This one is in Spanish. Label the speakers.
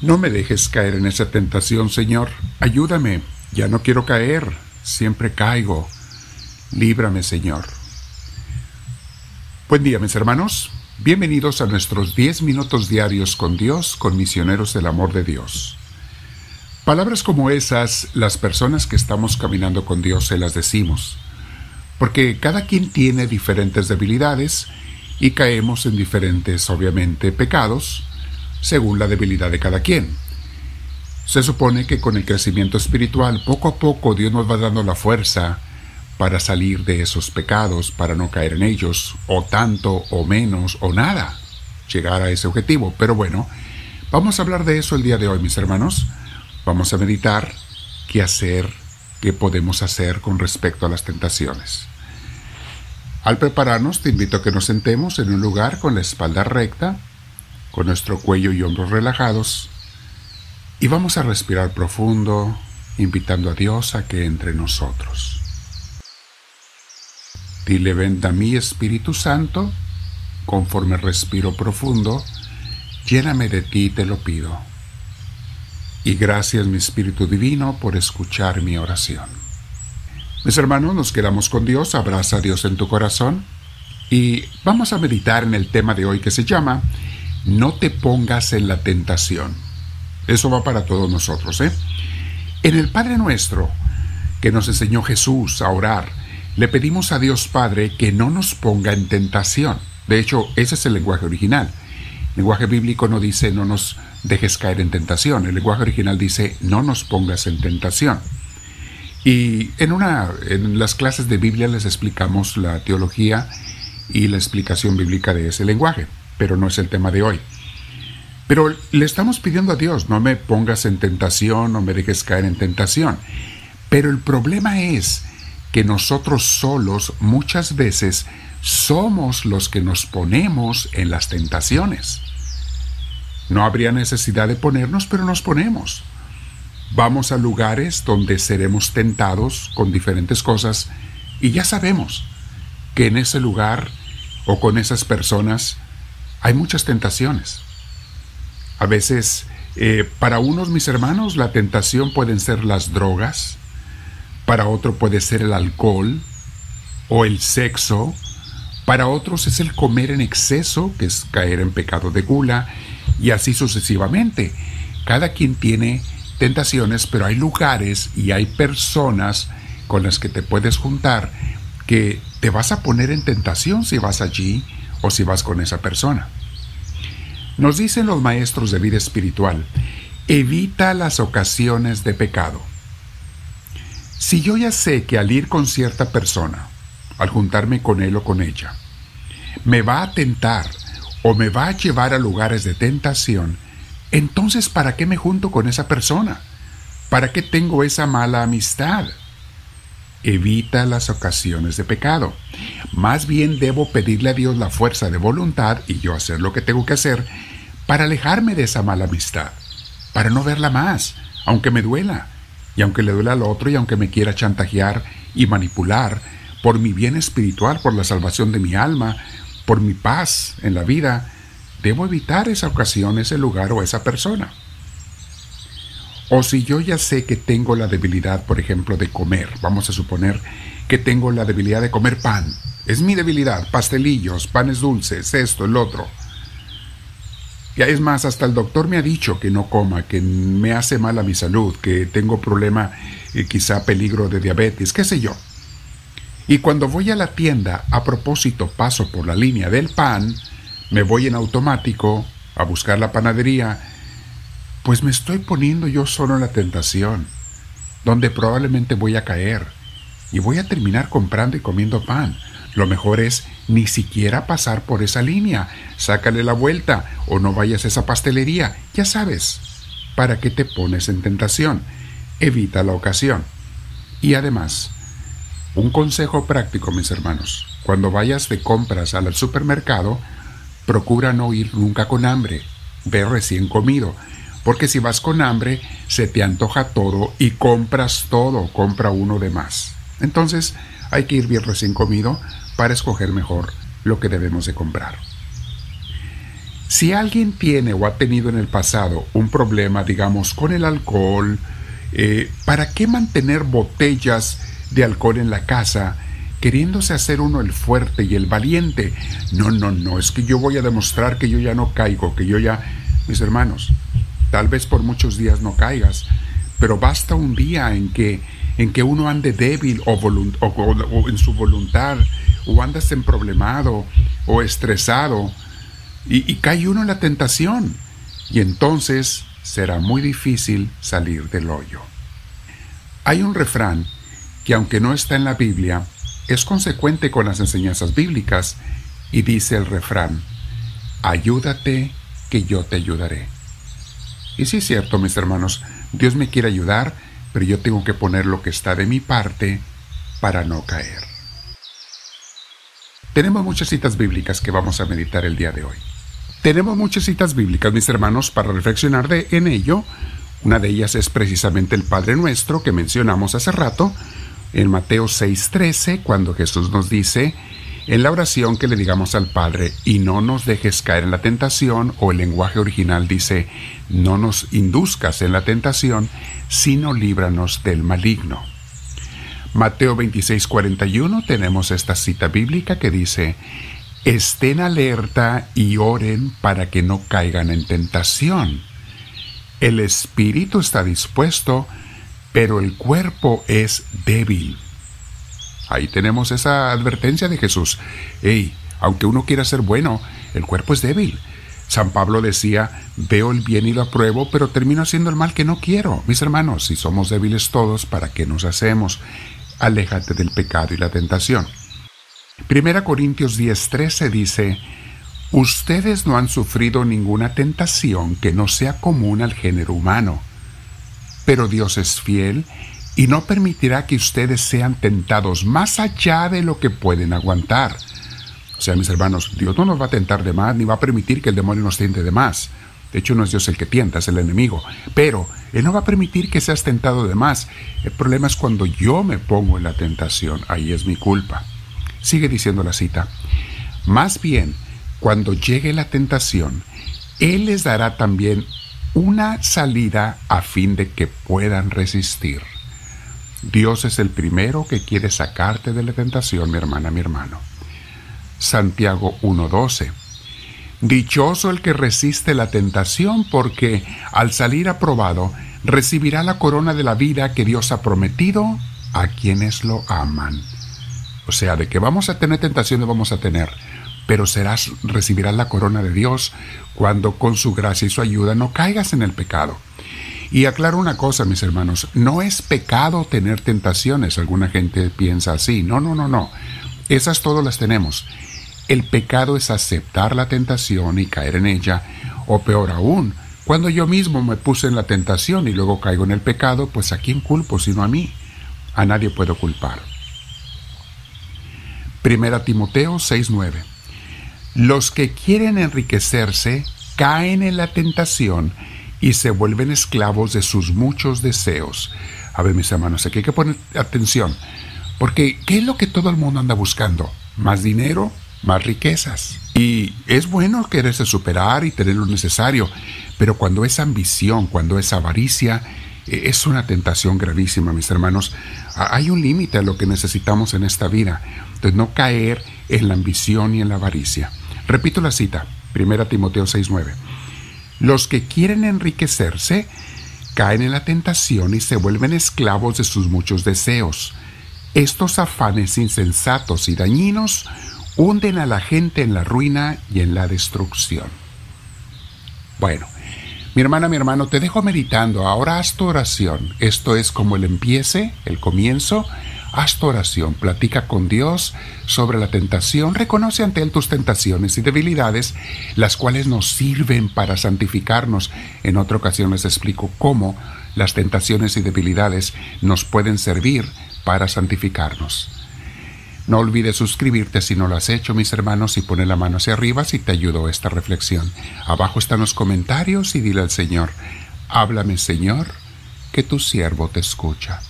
Speaker 1: No me dejes caer en esa tentación, Señor. Ayúdame. Ya no quiero caer. Siempre caigo. Líbrame, Señor. Buen día, mis hermanos. Bienvenidos a nuestros 10 minutos diarios con Dios, con misioneros del amor de Dios. Palabras como esas, las personas que estamos caminando con Dios se las decimos, porque cada quien tiene diferentes debilidades y caemos en diferentes, obviamente, pecados, según la debilidad de cada quien. Se supone que con el crecimiento espiritual, poco a poco Dios nos va dando la fuerza para salir de esos pecados, para no caer en ellos, o tanto, o menos, o nada, llegar a ese objetivo. Pero bueno, vamos a hablar de eso el día de hoy, mis hermanos. Vamos a meditar qué hacer, qué podemos hacer con respecto a las tentaciones. Al prepararnos, te invito a que nos sentemos en un lugar con la espalda recta, con nuestro cuello y hombros relajados, y vamos a respirar profundo, invitando a Dios a que entre nosotros. Dile, ven a mí Espíritu Santo, conforme respiro profundo, lléname de ti, te lo pido. Y gracias, mi Espíritu Divino, por escuchar mi oración. Mis hermanos, nos quedamos con Dios, abraza a Dios en tu corazón y vamos a meditar en el tema de hoy que se llama no te pongas en la tentación. Eso va para todos nosotros, ¿eh? En el Padre Nuestro, que nos enseñó Jesús a orar, le pedimos a Dios Padre que no nos ponga en tentación. De hecho, ese es el lenguaje original. El lenguaje bíblico no dice no nos dejes caer en tentación. El lenguaje original dice no nos pongas en tentación. Y en, una, en las clases de Biblia les explicamos la teología y la explicación bíblica de ese lenguaje pero no es el tema de hoy. Pero le estamos pidiendo a Dios, no me pongas en tentación, no me dejes caer en tentación. Pero el problema es que nosotros solos muchas veces somos los que nos ponemos en las tentaciones. No habría necesidad de ponernos, pero nos ponemos. Vamos a lugares donde seremos tentados con diferentes cosas y ya sabemos que en ese lugar o con esas personas hay muchas tentaciones. A veces, eh, para unos mis hermanos, la tentación pueden ser las drogas, para otro puede ser el alcohol o el sexo, para otros es el comer en exceso, que es caer en pecado de gula, y así sucesivamente. Cada quien tiene tentaciones, pero hay lugares y hay personas con las que te puedes juntar que te vas a poner en tentación si vas allí o si vas con esa persona. Nos dicen los maestros de vida espiritual, evita las ocasiones de pecado. Si yo ya sé que al ir con cierta persona, al juntarme con él o con ella, me va a tentar o me va a llevar a lugares de tentación, entonces ¿para qué me junto con esa persona? ¿Para qué tengo esa mala amistad? Evita las ocasiones de pecado. Más bien debo pedirle a Dios la fuerza de voluntad y yo hacer lo que tengo que hacer para alejarme de esa mala amistad, para no verla más, aunque me duela, y aunque le duela al otro y aunque me quiera chantajear y manipular por mi bien espiritual, por la salvación de mi alma, por mi paz en la vida, debo evitar esa ocasión, ese lugar o esa persona. O si yo ya sé que tengo la debilidad, por ejemplo, de comer, vamos a suponer que tengo la debilidad de comer pan. Es mi debilidad, pastelillos, panes dulces, esto, el otro. Y es más, hasta el doctor me ha dicho que no coma, que me hace mal a mi salud, que tengo problema, y quizá peligro de diabetes, qué sé yo. Y cuando voy a la tienda, a propósito paso por la línea del pan, me voy en automático a buscar la panadería, pues me estoy poniendo yo solo en la tentación, donde probablemente voy a caer y voy a terminar comprando y comiendo pan. Lo mejor es ni siquiera pasar por esa línea, sácale la vuelta o no vayas a esa pastelería, ya sabes. ¿Para qué te pones en tentación? Evita la ocasión. Y además, un consejo práctico, mis hermanos, cuando vayas de compras al supermercado, procura no ir nunca con hambre, ve recién comido, porque si vas con hambre, se te antoja todo y compras todo, compra uno de más. Entonces, hay que ir bien recién comido para escoger mejor lo que debemos de comprar. Si alguien tiene o ha tenido en el pasado un problema, digamos, con el alcohol, eh, ¿para qué mantener botellas de alcohol en la casa queriéndose hacer uno el fuerte y el valiente? No, no, no, es que yo voy a demostrar que yo ya no caigo, que yo ya... Mis hermanos, tal vez por muchos días no caigas, pero basta un día en que, en que uno ande débil o, o en su voluntad, o andas problemado o estresado, y, cae uno en la tentación y entonces será muy difícil salir del hoyo. Hay un refrán que aunque no está en la Biblia, es consecuente con las enseñanzas bíblicas y dice el refrán, ayúdate que yo te ayudaré. Y sí es cierto, mis hermanos, Dios me quiere ayudar, pero yo tengo que poner lo que está de mi parte para no caer. Tenemos muchas citas bíblicas que vamos a meditar el día de hoy. Tenemos muchas citas bíblicas, mis hermanos, para reflexionar de, en ello. Una de ellas es precisamente el Padre Nuestro que mencionamos hace rato, en Mateo 6:13, cuando Jesús nos dice, en la oración que le digamos al Padre, y no nos dejes caer en la tentación, o el lenguaje original dice, no nos induzcas en la tentación, sino líbranos del maligno. Mateo 26:41 tenemos esta cita bíblica que dice, estén alerta y oren para que no caigan en tentación. El espíritu está dispuesto, pero el cuerpo es débil. Ahí tenemos esa advertencia de Jesús. Hey, aunque uno quiera ser bueno, el cuerpo es débil. San Pablo decía, veo el bien y lo apruebo, pero termino haciendo el mal que no quiero. Mis hermanos, si somos débiles todos, ¿para qué nos hacemos? Aléjate del pecado y la tentación. Primera Corintios 10:13 dice, Ustedes no han sufrido ninguna tentación que no sea común al género humano, pero Dios es fiel y no permitirá que ustedes sean tentados más allá de lo que pueden aguantar. O sea, mis hermanos, Dios no nos va a tentar de más, ni va a permitir que el demonio nos tiente de más. De hecho, no es Dios el que tienta, es el enemigo. Pero Él no va a permitir que seas tentado de más. El problema es cuando yo me pongo en la tentación. Ahí es mi culpa. Sigue diciendo la cita. Más bien, cuando llegue la tentación, Él les dará también una salida a fin de que puedan resistir. Dios es el primero que quiere sacarte de la tentación, mi hermana, mi hermano. Santiago 1.12. Dichoso el que resiste la tentación, porque al salir aprobado recibirá la corona de la vida que Dios ha prometido a quienes lo aman. O sea, de que vamos a tener tentaciones, vamos a tener, pero serás, recibirás la corona de Dios cuando con su gracia y su ayuda no caigas en el pecado. Y aclaro una cosa, mis hermanos, no es pecado tener tentaciones. Alguna gente piensa así. No, no, no, no. Esas todas las tenemos. El pecado es aceptar la tentación y caer en ella, o peor aún, cuando yo mismo me puse en la tentación y luego caigo en el pecado, pues a quién culpo sino a mí. A nadie puedo culpar. Primera Timoteo 6:9. Los que quieren enriquecerse caen en la tentación y se vuelven esclavos de sus muchos deseos. A ver, mis hermanos, aquí hay que poner atención, porque ¿qué es lo que todo el mundo anda buscando? Más dinero, más riquezas. Y es bueno quererse superar y tener lo necesario, pero cuando es ambición, cuando es avaricia, e, es una tentación gravísima, mis hermanos. Hay un límite a lo que necesitamos en esta vida de no caer en la ambición y en la avaricia. Repito la cita, 1 Timoteo 6:9. Los que quieren enriquecerse caen en la tentación y se vuelven esclavos de sus muchos deseos. Estos afanes insensatos y dañinos hunden a la gente en la ruina y en la destrucción. Bueno, mi hermana, mi hermano, te dejo meditando. Ahora haz tu oración. Esto es como el empiece, el comienzo Haz tu oración, platica con Dios sobre la tentación, reconoce ante Él tus tentaciones y debilidades, las cuales nos sirven para santificarnos. En otra ocasión les explico cómo las tentaciones y debilidades nos pueden servir para santificarnos. No olvides suscribirte si no lo has hecho, mis hermanos, y pone la mano hacia arriba si te ayudó esta reflexión. Abajo están los comentarios y dile al Señor, háblame Señor, que tu siervo te escucha.